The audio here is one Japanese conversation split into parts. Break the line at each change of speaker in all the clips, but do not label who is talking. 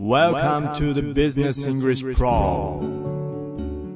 Welcome to the Business English Pro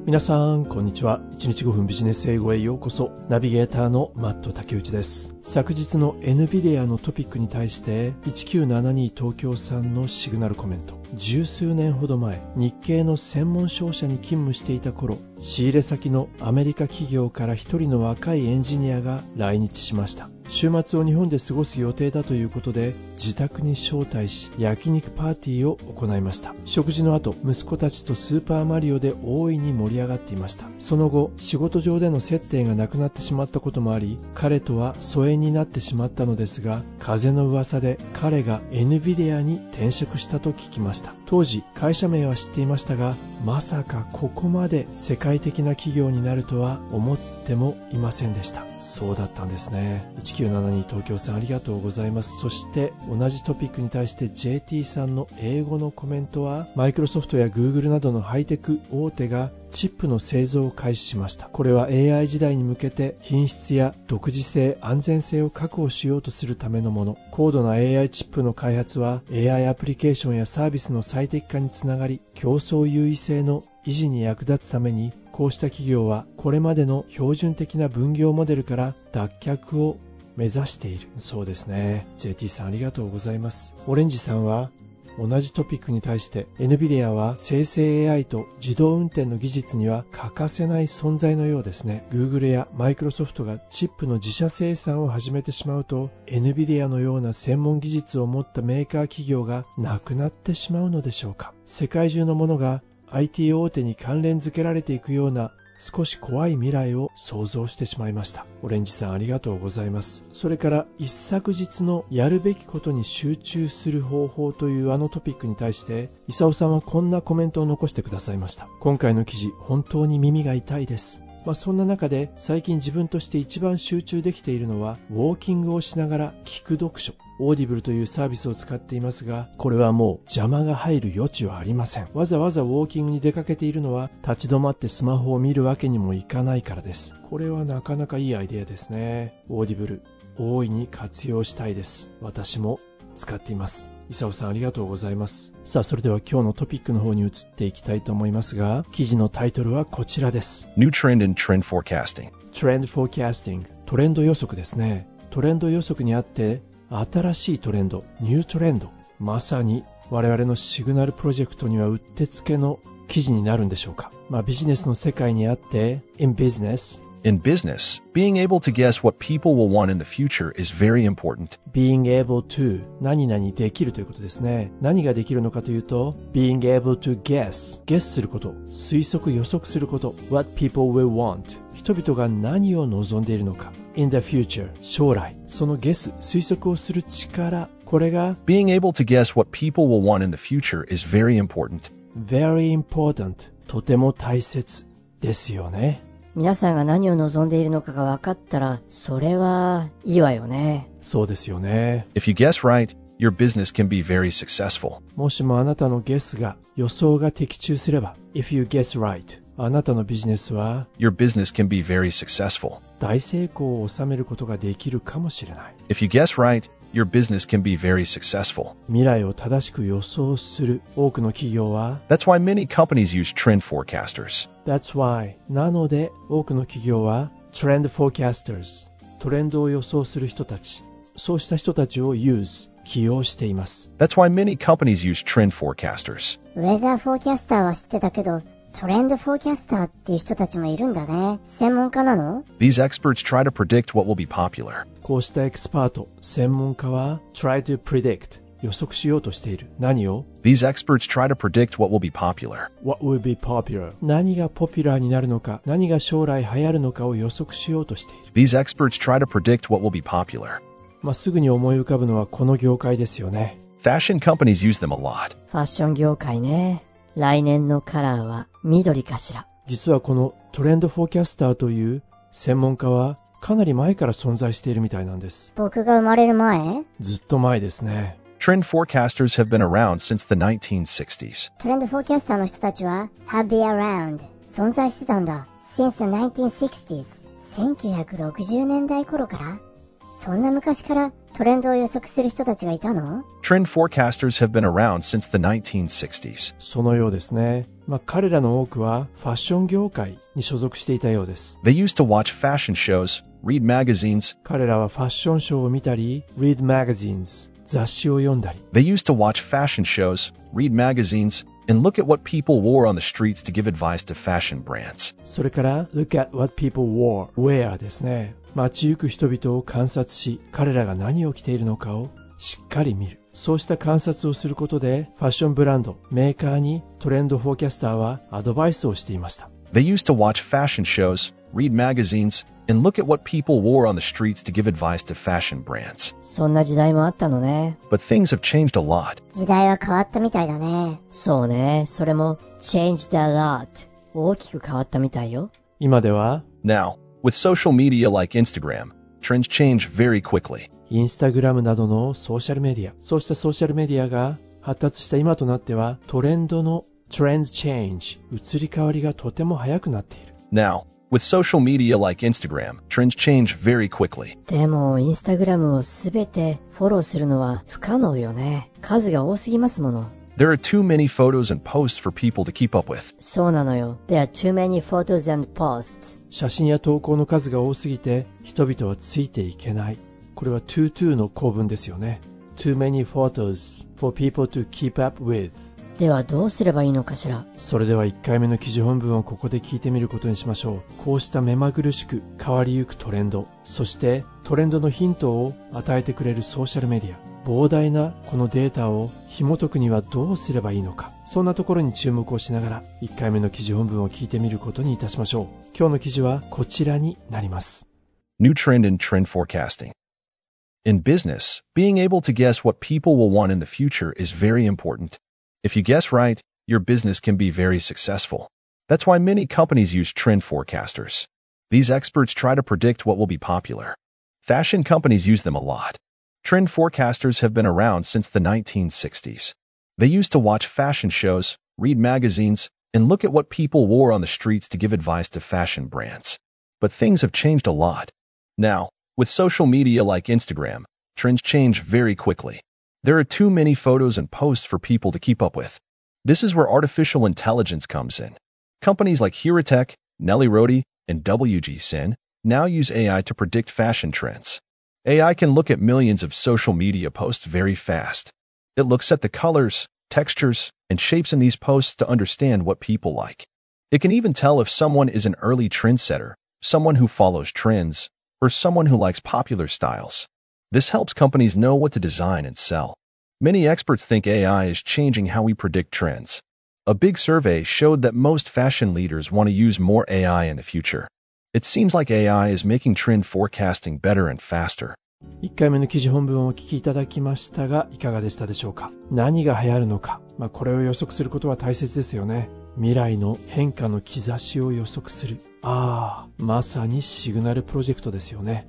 皆さん、こんにちは。1日5分ビジネス英語へようこそ。ナビゲーターのマット竹内です。昨日の NVIDIA のトピックに対して1972東京さんのシグナルコメント。十数年ほど前、日系の専門商社に勤務していた頃、仕入れ先のアメリカ企業から一人の若いエンジニアが来日しました。週末を日本で過ごす予定だということで自宅に招待し焼肉パーティーを行いました。食事の後息子たちとスーパーマリオで大いに盛り上がっていました。その後仕事上での接点がなくなってしまったこともあり彼とは疎遠になってしまったのですが風の噂で彼が NVIDIA に転職したと聞きました。した。当時会社名は知っていましたがまさかここまで世界的な企業になるとは思ってもいませんでした。そうだったんですね。1972東京さんありがとうございます。そして同じトピックに対して JT さんの英語のコメントはマイクロソフトや Google などのハイテク大手がチップの製造を開始しました。これは AI 時代に向けて品質や独自性安全性を確保しようとするためのもの。高度な AI チップの開発は AI アプリケーションやサービスの最適化につながり競争優位性の維持に役立つためにこうした企業はこれまでの標準的な分業モデルから脱却を目指しているそうですね。JT さんありがとうございます。オレンジさんは同じトピックに対して NVIDIA は生成 AI と自動運転の技術には欠かせない存在のようですね。Google や Microsoft がチップの自社生産を始めてしまうと NVIDIA のような専門技術を持ったメーカー企業がなくなってしまうのでしょうか。世界中のものが IT 大手に関連づけられていくような少し怖い未来を想像してしまいました。オレンジさんありがとうございます。それから一昨日のやるべきことに集中する方法というあのトピックに対して、イサオさんはこんなコメントを残してくださいました。今回の記事、本当に耳が痛いです。まあ、そんな中で最近自分として一番集中できているのはウォーキングをしながら聞く読書 Audible というサービスを使っていますがこれはもう邪魔が入る余地はありません。わざわざウォーキングに出かけているのは立ち止まってスマホを見るわけにもいかないからです。これはなかなかいいアイデアですね。 Audible大いに活用したいです。私も使っています。伊佐さんありがとうございます。さあ、それでは今日のトピックの方に移っていきたいと思いますが、記事のタイトルはこちらです。
New Trend in Trend Forecasting
Trend Forecasting トレンド予測ですね。トレンド予測にあって、新しいトレンド、ニュートレンド、まさに我々のシグナルプロジェクトにはうってつけの記事になるんでしょうか。まあ、ビジネスの世界にあって、in business,
In business, being able to guess what people will want in the future is very important.
being able to 何々できるということですね。何ができるのかというと、being able to guess ゲスすること、推測予測すること、what people will want 人々が何を望んでいるのか。in the future 将来そのゲス推測をする力これが
Being able to guess what people will want in the future is very important.
very important とても大切ですよね。
皆さんが何を望んでいるのかが分かったら、それはいいわよね。
そうですよね。
If you guess right, your business can be very successful.
もしもあなたのゲスが予想が的中すれば、if you guess right, あなたのビジネスは
Your business can be very successful.
大成功を収めることができるかもしれない。
If you guess right, your business can be very successful.
未来を正しく予想する多くの企業は
That's why many companies use trend forecasters.
That's why なので多くの企業は Trend Forecasters トレンドを予想する人たちそうした人たちを use 起用しています
That's why many companies use trend forecasters.
ウェザーフォーキャスターは知ってたけど、トレンドフォーキャスターっていう人たちもいるんだね。専門家なの
These experts try to predict what will be popular.
こうしたエキスパート専門家は Try to predict 予測しようとしている何を
These experts try to predict what will be popular.
What will be popular 何がポピュラーになるのか何が将来流行るのかを予測しようとしている
These experts try to predict what will be popular.
まあ、すぐに思い浮かぶのはこの業界ですよね
Fashion companies use them a lot.
ファッション業界ね。来年のカラーは緑かしら？
実はこの trend forecaster という専門家はかなり前から存在しているみたいなんです
僕が生まれる前？
ずっと前ですね
Trend forecasters have been around since the 1960s.
トレンドフォーキャスターの人たちは have been around 存在してたんだ。since the 1960s 1960年代頃から？そんな昔からトレンドを予測する人たちがいたの
Trend forecasters have been around since the 1960s.
そのようですね。まあ彼らの多くはファッション業界に所属していたようです。
They used to watch fashion shows, read magazines,
彼らはファッションショーを見たり、read magazines、雑誌を読んだり、
they used to watch fashion shows, read magazines, and look at what people wore on the streets to give advice to fashion brands.
それから look at what people wore, wear ですね。街行く人々を観察し、彼らが何を着ているのかをしっかり見る。そうした観察をすることで、ファッションブランド、メーカーにトレンドフォーキャスターはアドバイスをしていました。
They used to watch fashion shows, read magazines, and look at what people wore on the streets to give advice to fashion brands.
そんな時代もあったのね。
But things have changed a lot.
時代は変わったみたいだね。
そうね。それも changed a lot。大きく変わったみたいよ。
今では、
Now, with social media like Instagram, trends change very quickly.
インスタグラムなどのソーシャルメディア、そうしたソーシャルメディアが発達した今となっては、トレンドの trends change、移り変わりがとても早くなっている。
Now, with social media like Instagram, trends change very quickly.
でも、インスタグラムをすべてフォローするのは不可能よね。数が多すぎますもの。
There are too many photos and posts for people to keep up with.
そうなのよ。There are too many photos and posts.
写真や投稿の数が多すぎて人々はついていけない。これは too too の構文ですよね。too many photos for people to keep up with。
ではどうすればいいのかしら？
それでは1回目の記事本文をここで聞いてみることにしましょう。こうした目まぐるしく変わりゆくトレンド、そしてトレンドのヒントを与えてくれるソーシャルメディア、膨大なこのデータを紐解くにはどうすればいいのか、そんなところに注目をしながら1回目の記事本文を聞いてみることにいたしましょう。今日の記事はこちらになります。
New trend in trend forecasting. In business, being able to guess what people will want in the future is very important. If you guess right, your business can be very successful. That's why many companies use trend forecasters. These experts try to predict what will be popular. Fashion companies use them a lot. Trend forecasters have been around since the 1960s. They used to watch fashion shows, read magazines, and look at what people wore on the streets to give advice to fashion brands. But things have changed a lot. Now, with social media like Instagram, trends change very quickly. There are too many photos and posts for people to keep up with. This is where artificial intelligence comes in. Companies like Hiratech, Nelly Rodi, and WG Sin now use AI to predict fashion trends. AI can look at millions of social media posts very fast. It looks at the colors, textures, and shapes in these posts to understand what people like. It can even tell if someone is an early trendsetter, someone who follows trends, or someone who likes popular styles. This helps companies know what to design and sell. Many experts think AI is changing how we predict trends. A big survey showed that most fashion leaders want to use more AI in the future. It seems like AI is making trend forecasting better and faster.
1回目の記事本文をお聞きいただきましたがいかがでしたでしょうか何が流行るのか、まあ、これを予測することは大切ですよね未来の変化の兆しを予測するああまさにシグナルプロジェクトですよね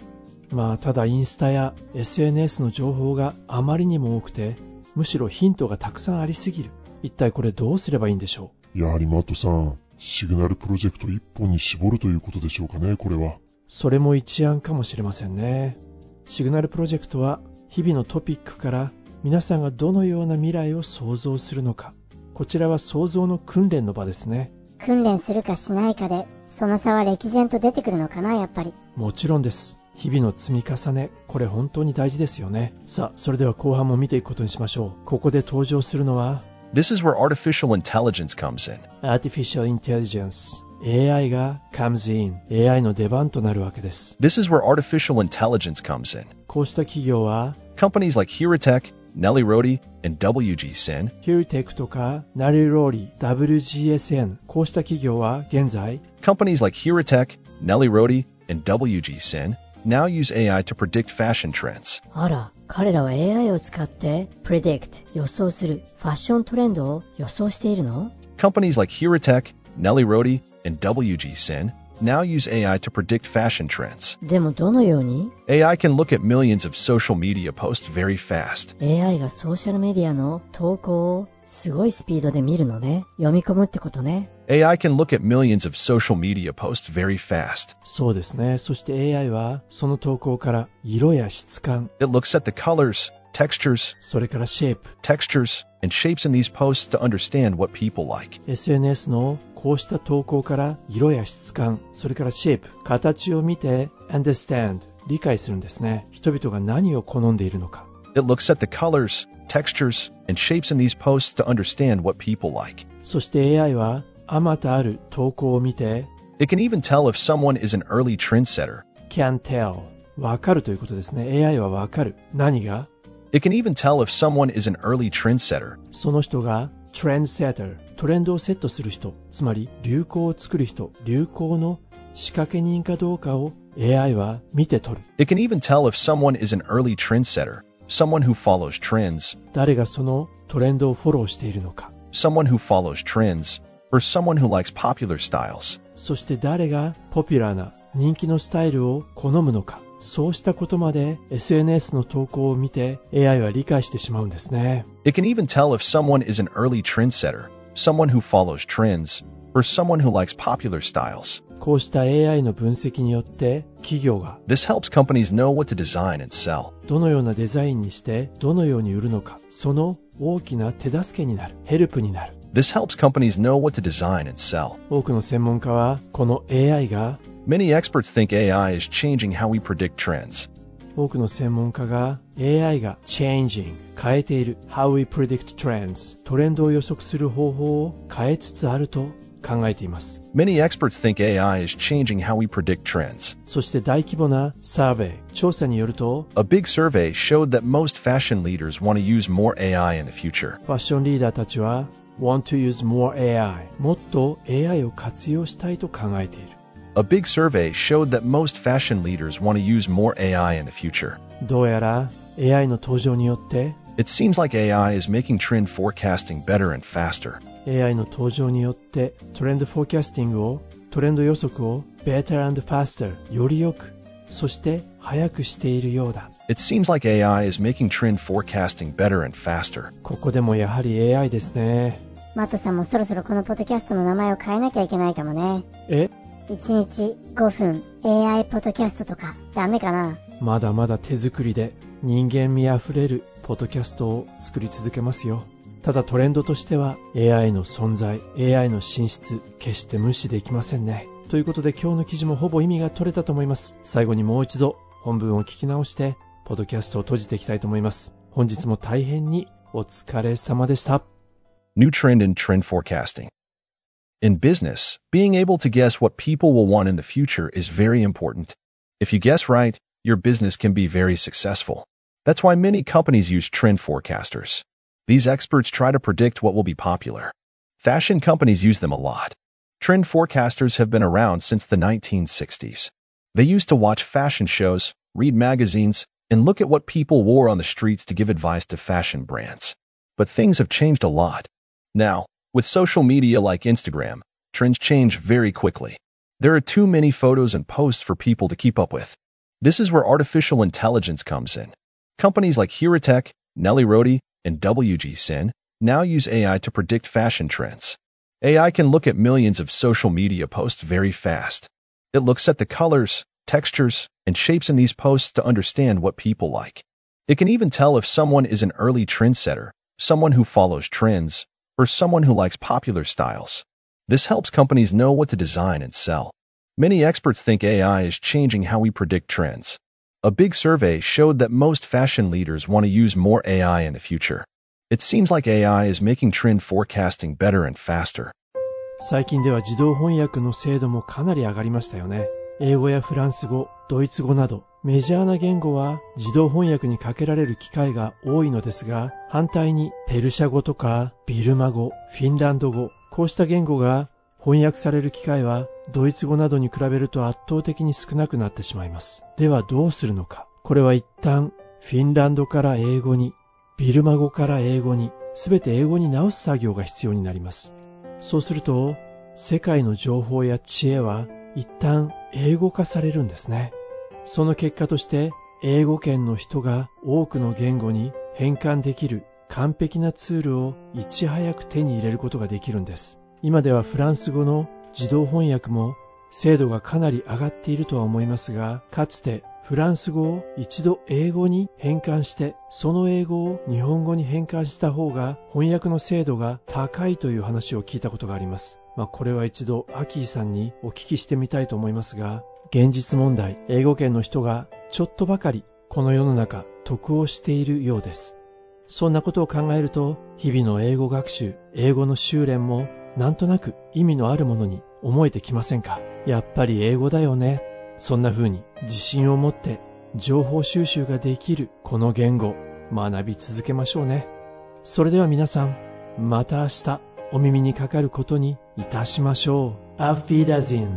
まあただインスタや SNS の情報があまりにも多くてむしろヒントがたくさんありすぎる。一体これどうすればいいんでしょ
やはりマットさん、シグナルプロジェクト一本に絞るということでしょうかね、これは。
うそれも一案かもしれませんね。シグナルプロジェクトは日々のトピックから皆さんがどのような未来を想像するのか。こちらは想像の訓練の場ですね。
訓練するかしないかで、その差は歴然と出てくるのかな、やっぱり。
もちろんです日々の積み重ねこれ本当に大事ですよねさあそれでは後半も見ていくことにしましょうここで登場するのは
This is where artificial intelligence comes in.
Artificial Intelligence AI が comes in AI の出番となるわけです
This is where artificial intelligence comes in.
こうした企業は
Companies like Hiratech, Nelly Rodi, and WG Sin
ヒューテクとかナリローリ WGSN こうした企業は現在
Companies like Hiratech, Nelly Rodi, and WG Sin now use AI to predict fashion trends.
あら、彼らは AI を使って predict 予想するファッショントレンドを予想しているの
Companies like Hiratech, Nelly Rodi, and WG Sin now use AI to predict fashion trends.
でもどのように
AI can look at millions of social media posts very fast.
AI がソーシャルメディアの投稿をすごいスピードで見るのね。読み込むってことね。
AI can look at millions of social media posts very fast.
そうですね。そして AI はその投稿から色や質感、
It looks at the colors, textures,
それからシェイプ、
textures, and shapes in these posts to understand what people like.
SNS のこうした投稿から色や質感、それからシェイプ、形を見て understand、理解するんですね。人々が何を好んでいるのか。
It looks at the colors, textures, and shapes in these posts to understand what people like.
そして AI はあまたある投稿を見て
It can even tell if someone is an early trendsetter.
can tell わかるということですね。AI はわかる。何が
It can even tell if someone is an early trendsetter.
その人が trendsetter トレンドをセットする人つまり流行を作る人流行の仕掛け人かどうかを AI は見て取る
It can even tell if someone is an early trendsetter, someone who follows trends,
誰がそのトレンドをフォローしているのか
someone who follows trends, or someone who likes popular styles.
そして誰がポピュラーな人気のスタイルを好むのか そうしたことまで SNS の投稿を見て AI は理解してしまうんですね
It can even tell if someone is an early trendsetter, someone who follows trends, or someone who likes popular styles.
こうした AI の分析によって企業が
This helps companies know what to design and sell.
どのようなデザインにしてどのように売るのかその大きな手助けになるヘルプになる
This helps companies know what to design and sell.
多くの専門家はこの AI が
Many experts think AI is changing how we predict trends.
多くの専門家が AI が changing 変えている how we predict trends トレンドを予測する方法を変えつつあると考えています
Many experts think AI is changing how we predict trends.
そして大規模なサーベイ調査によると
A big survey showed that most fashion leaders want to use more AI in the future.
ファッションリーダーたちは want to use more AI もっと AI を活用したいと考えている
A big survey showed that most fashion leaders want to use more AI in the future.
どうやら AI の登場によって
It seems like AI is making trend forecasting better and faster.
AI の登場によってトレンドフォーキャスティングをトレンド予測を better and faster よりよくそして早くしているようだ
It seems like AI is making trend forecasting better and faster.
ここでもやはり AI ですね
マットさんもそろそろこのポッドキャストの名前を変えなきゃいけないかもね。
え
1日5分 AI ポッドキャストとかダメかな？
まだまだ手作りで人間味あふれるポッドキャストを作り続けますよ。ただトレンドとしては AI の存在 AI の進出決して無視できませんね。ということで今日の記事もほぼ意味が取れたと思います。最後にもう一度本文を聞き直してポッドキャストを閉じていきたいと思います。本日も大変にお疲れ様でした。
New trend in trend forecasting. In business, being able to guess what people will want in the future is very important. If you guess right, your business can be very successful. That's why many companies use trend forecasters. These experts try to predict what will be popular. Fashion companies use them a lot. Trend forecasters have been around since the 1960s. They used to watch fashion shows, read magazines, and look at what people wore on the streets to give advice to fashion brands. But things have changed a lot. Now, with social media like Instagram, trends change very quickly. There are too many photos and posts for people to keep up with. This is where artificial intelligence comes in. Companies like Hiratech, Nelly Rodi, and WG Sin now use AI to predict fashion trends. AI can look at millions of social media posts very fast. It looks at the colors, textures, and shapes in these posts to understand what people like. It can even tell if someone is an early trendsetter, someone who follows trends, or someone who likes popular styles. This helps companies know what to design and sell. Many experts think AI is changing how we predict trends. A big survey showed that most fashion leaders want to use more AI in the future. It seems like AI is making trend forecasting better and faster.
最近では自動翻訳の精度もかなり上がりましたよね。 英語やフランス語、ドイツ語などメジャーな言語は自動翻訳にかけられる機会が多いのですが、反対にペルシャ語とかビルマ語、フィンランド語、こうした言語が翻訳される機会はドイツ語などに比べると圧倒的に少なくなってしまいます。ではどうするのか。これは一旦フィンランドから英語に、ビルマ語から英語に、すべて英語に直す作業が必要になります。そうすると、世界の情報や知恵は一旦英語化されるんですね。その結果として英語圏の人が多くの言語に変換できる完璧なツールをいち早く手に入れることができるんです。今ではフランス語の自動翻訳も精度がかなり上がっているとは思いますが、かつてフランス語を一度英語に変換して、その英語を日本語に変換した方が翻訳の精度が高いという話を聞いたことがあります。まあこれは一度アキーさんにお聞きしてみたいと思いますが、現実問題、英語圏の人がちょっとばかりこの世の中得をしているようです。そんなことを考えると、日々の英語学習、英語の修練もなんとなく意味のあるものに思えてきませんか？やっぱり英語だよね。そんな風に自信を持って情報収集ができるこの言語、学び続けましょうね。それでは皆さん、また明日お耳にかかることにいたしましょう。アフィダジン